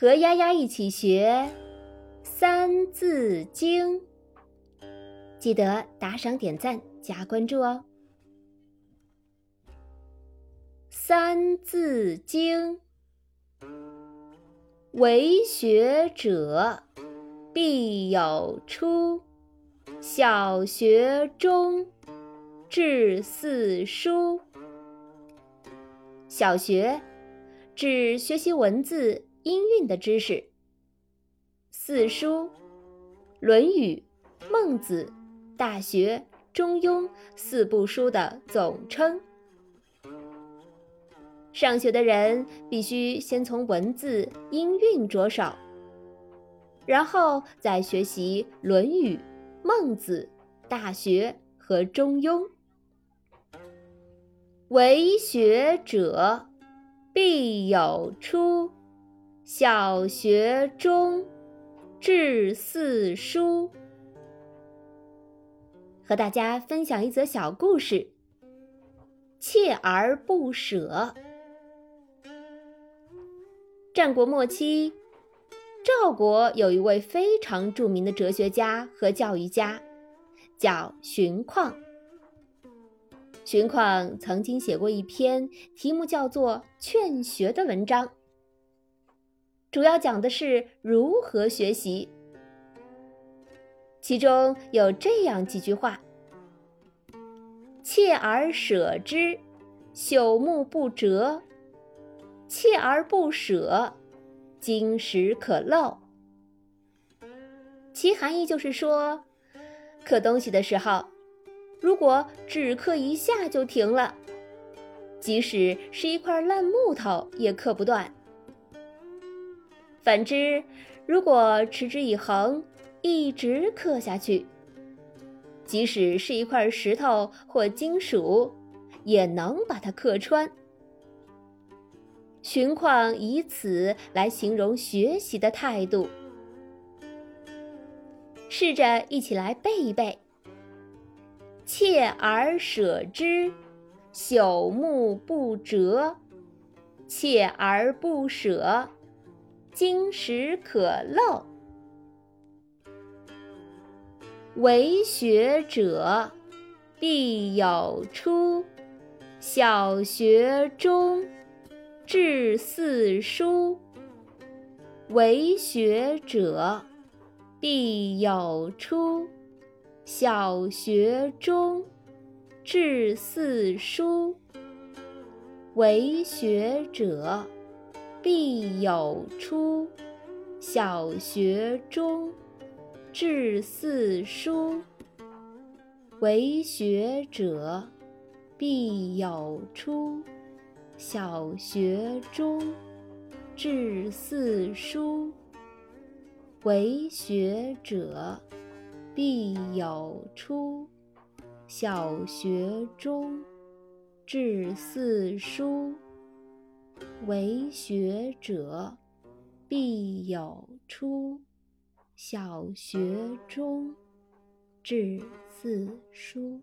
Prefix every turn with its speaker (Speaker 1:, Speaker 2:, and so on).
Speaker 1: 和丫丫一起学《三字经》，记得打赏、点赞、加关注哦。《三字经》，为学者必有初，小学中至四书。小学指学习文字。音韵的知识，四书，《论语》《孟子》《大学》《中庸》四部书的总称。上学的人必须先从文字音韵着手，然后再学习《论语》《孟子》《大学》和《中庸》。为学者必有初。小学中至四书，和大家分享一则小故事：锲而不舍。战国末期，赵国有一位非常著名的哲学家和教育家，叫荀况。荀况曾经写过一篇题目叫做《劝学》的文章。主要讲的是如何学习，其中有这样几句话：“锲而舍之，朽木不折；锲而不舍，金石可镂。”其含义就是说，刻东西的时候，如果只刻一下就停了，即使是一块烂木头也刻不断。反之，如果持之以恒，一直刻下去，即使是一块石头或金属，也能把它刻穿。荀况以此来形容学习的态度，试着一起来背一背：锲而舍之，朽木不折；锲而不舍。金石可镂，为学者必有初。小学中至四书，为学者必有初。小学中至四书，为学者。必有初，小学中至四书，为学者必有初，小学中至四书，为学者必有初，小学中至四书。为学者必有初，小学中至四书。